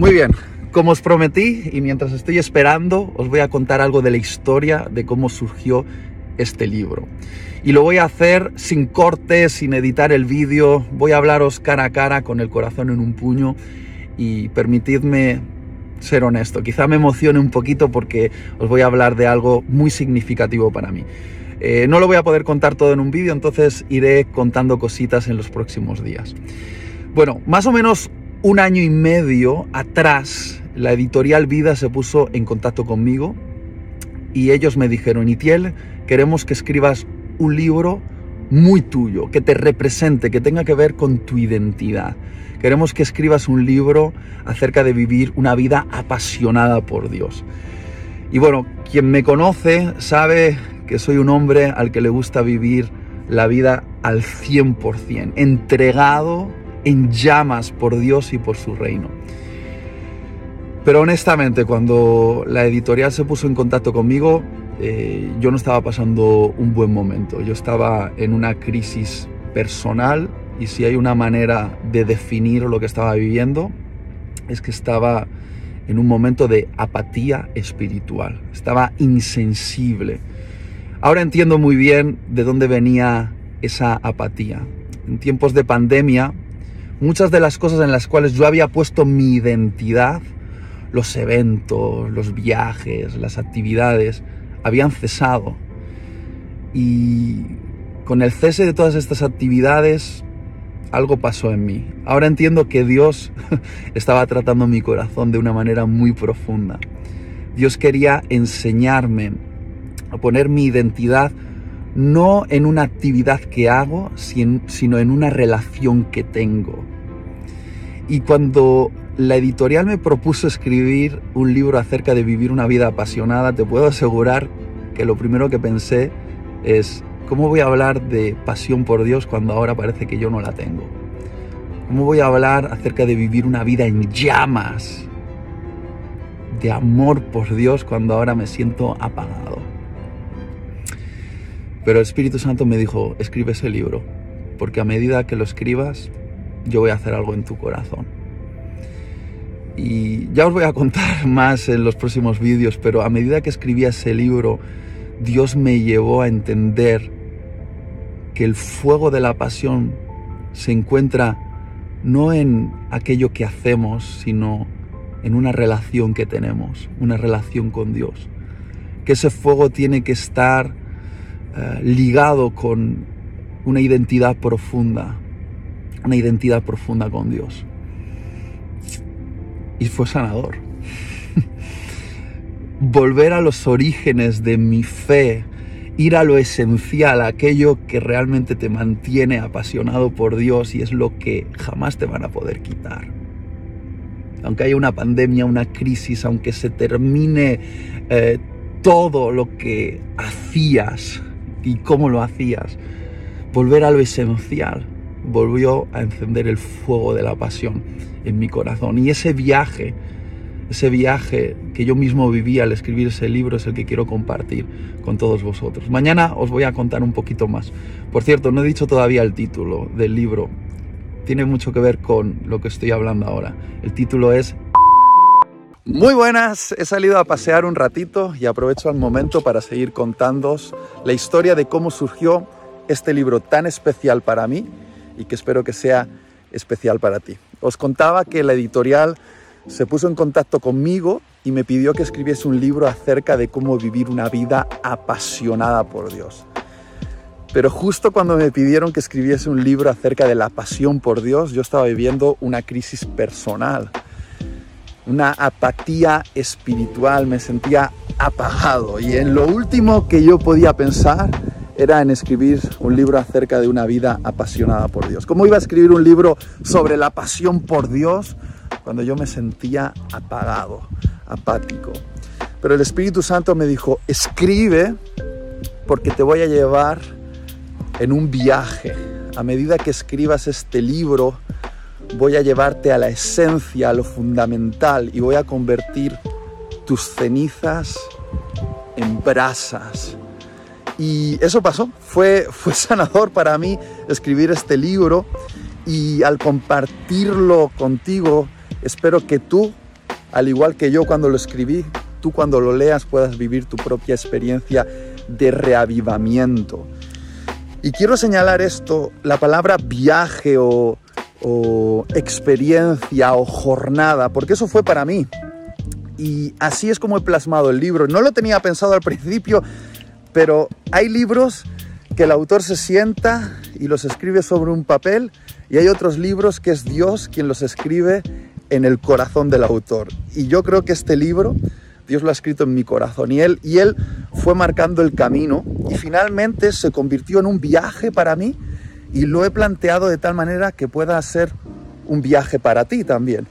Muy bien, como os prometí y mientras estoy esperando, os voy a contar algo de la historia de cómo surgió este libro. Y lo voy a hacer sin cortes, sin editar el vídeo, voy a hablaros cara a cara con el corazón en un puño y permitidme ser honesto. Quizá me emocione un poquito porque os voy a hablar de algo muy significativo para mí. Eh, no lo voy a poder contar todo en un vídeo, entonces iré contando cositas en los próximos días. Bueno, más o menos un año y medio atrás, la editorial Vida se puso en contacto conmigo y ellos me dijeron, Itiel, queremos que escribas un libro muy tuyo, que te represente, que tenga que ver con tu identidad. Queremos que escribas un libro acerca de vivir una vida apasionada por Dios. Y bueno, quien me conoce sabe que soy un hombre al que le gusta vivir la vida al 100%, entregado en llamas por Dios y por su reino. Pero honestamente, cuando la editorial se puso en contacto conmigo, eh, yo no estaba pasando un buen momento. Yo estaba en una crisis personal y si hay una manera de definir lo que estaba viviendo, es que estaba en un momento de apatía espiritual. Estaba insensible. Ahora entiendo muy bien de dónde venía esa apatía. En tiempos de pandemia, muchas de las cosas en las cuales yo había puesto mi identidad, los eventos, los viajes, las actividades, habían cesado. Y con el cese de todas estas actividades, algo pasó en mí. Ahora entiendo que Dios estaba tratando mi corazón de una manera muy profunda. Dios quería enseñarme a poner mi identidad no en una actividad que hago, sino en una relación que tengo. Y cuando la editorial me propuso escribir un libro acerca de vivir una vida apasionada, te puedo asegurar que lo primero que pensé es, ¿cómo voy a hablar de pasión por Dios cuando ahora parece que yo no la tengo? ¿Cómo voy a hablar acerca de vivir una vida en llamas, de amor por Dios cuando ahora me siento apagado? Pero el Espíritu Santo me dijo, escribe ese libro, porque a medida que lo escribas, yo voy a hacer algo en tu corazón. Y ya os voy a contar más en los próximos vídeos, pero a medida que escribía ese libro, Dios me llevó a entender que el fuego de la pasión se encuentra no en aquello que hacemos, sino en una relación que tenemos, una relación con Dios. Que ese fuego tiene que estar eh, ligado con una identidad profunda, una identidad profunda con Dios. Y fue sanador. Volver a los orígenes de mi fe, ir a lo esencial, aquello que realmente te mantiene apasionado por Dios y es lo que jamás te van a poder quitar. Aunque haya una pandemia, una crisis, aunque se termine eh, todo lo que hacías y cómo lo hacías, volver a lo esencial, volvió a encender el fuego de la pasión en mi corazón. Y ese viaje, ese viaje que yo mismo viví al escribir ese libro es el que quiero compartir con todos vosotros. Mañana os voy a contar un poquito más. Por cierto, no he dicho todavía el título del libro. Tiene mucho que ver con lo que estoy hablando ahora. El título es... Muy buenas, he salido a pasear un ratito y aprovecho el momento para seguir contándos la historia de cómo surgió este libro tan especial para mí y que espero que sea especial para ti. Os contaba que la editorial se puso en contacto conmigo y me pidió que escribiese un libro acerca de cómo vivir una vida apasionada por Dios. Pero justo cuando me pidieron que escribiese un libro acerca de la pasión por Dios, yo estaba viviendo una crisis personal, una apatía espiritual, me sentía apagado y en lo último que yo podía pensar era en escribir un libro acerca de una vida apasionada por Dios. ¿Cómo iba a escribir un libro sobre la pasión por Dios cuando yo me sentía apagado, apático? Pero el Espíritu Santo me dijo, escribe porque te voy a llevar en un viaje. A medida que escribas este libro, voy a llevarte a la esencia, a lo fundamental y voy a convertir tus cenizas en brasas y eso pasó, fue, fue sanador para mí escribir este libro y al compartirlo contigo, espero que tú al igual que yo cuando lo escribí, tú cuando lo leas puedas vivir tu propia experiencia de reavivamiento. Y quiero señalar esto, la palabra viaje o, o experiencia o jornada, porque eso fue para mí. Y así es como he plasmado el libro. No lo tenía pensado al principio, pero hay libros que el autor se sienta y los escribe sobre un papel y hay otros libros que es Dios quien los escribe en el corazón del autor. Y yo creo que este libro Dios lo ha escrito en mi corazón y él, y él fue marcando el camino y finalmente se convirtió en un viaje para mí y lo he planteado de tal manera que pueda ser un viaje para ti también.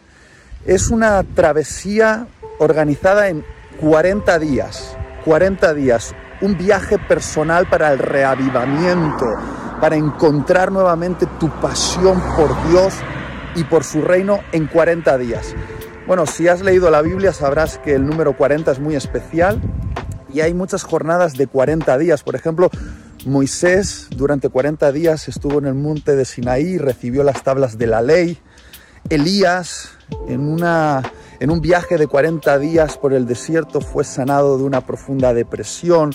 Es una travesía organizada en 40 días, 40 días, un viaje personal para el reavivamiento, para encontrar nuevamente tu pasión por Dios y por su reino en 40 días. Bueno, si has leído la Biblia sabrás que el número 40 es muy especial y hay muchas jornadas de 40 días. Por ejemplo, Moisés durante 40 días estuvo en el monte de Sinaí y recibió las tablas de la ley. Elías, en, una, en un viaje de 40 días por el desierto, fue sanado de una profunda depresión.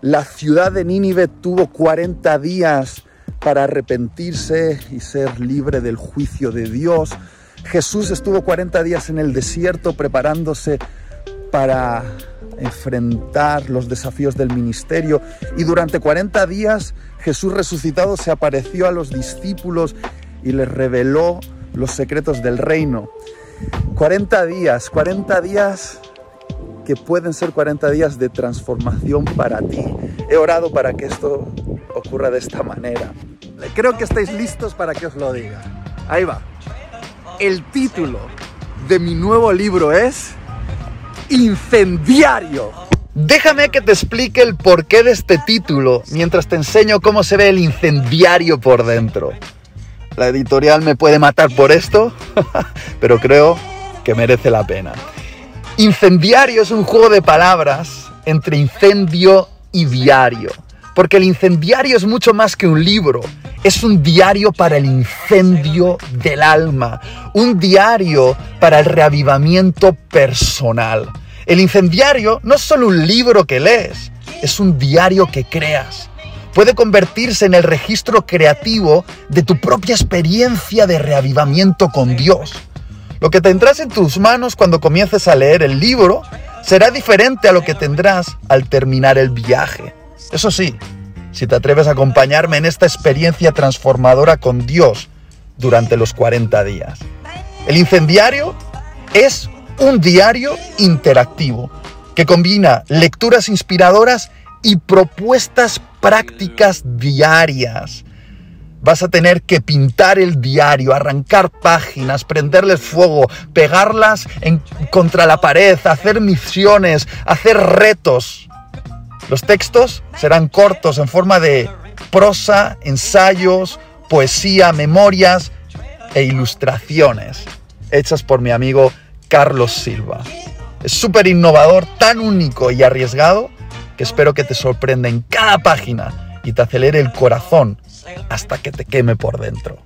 La ciudad de Nínive tuvo 40 días para arrepentirse y ser libre del juicio de Dios. Jesús estuvo 40 días en el desierto preparándose para enfrentar los desafíos del ministerio y durante 40 días Jesús resucitado se apareció a los discípulos y les reveló los secretos del reino. 40 días, 40 días que pueden ser 40 días de transformación para ti. He orado para que esto ocurra de esta manera. Creo que estáis listos para que os lo diga. Ahí va. El título de mi nuevo libro es Incendiario. Déjame que te explique el porqué de este título mientras te enseño cómo se ve el incendiario por dentro. La editorial me puede matar por esto, pero creo que merece la pena. Incendiario es un juego de palabras entre incendio y diario, porque el incendiario es mucho más que un libro, es un diario para el incendio del alma, un diario para el reavivamiento personal. El incendiario no es solo un libro que lees, es un diario que creas. Puede convertirse en el registro creativo de tu propia experiencia de reavivamiento con Dios. Lo que tendrás en tus manos cuando comiences a leer el libro será diferente a lo que tendrás al terminar el viaje. Eso sí, si te atreves a acompañarme en esta experiencia transformadora con Dios durante los 40 días. El incendiario es un diario interactivo que combina lecturas inspiradoras y propuestas prácticas diarias. Vas a tener que pintar el diario, arrancar páginas, prenderles fuego, pegarlas contra la pared, hacer misiones, hacer retos. Los textos serán cortos en forma de prosa, ensayos, poesía, memorias e ilustraciones hechas por mi amigo Carlos Silva. Es súper innovador, tan único y arriesgado que espero que te sorprenda en cada página y te acelere el corazón hasta que te queme por dentro.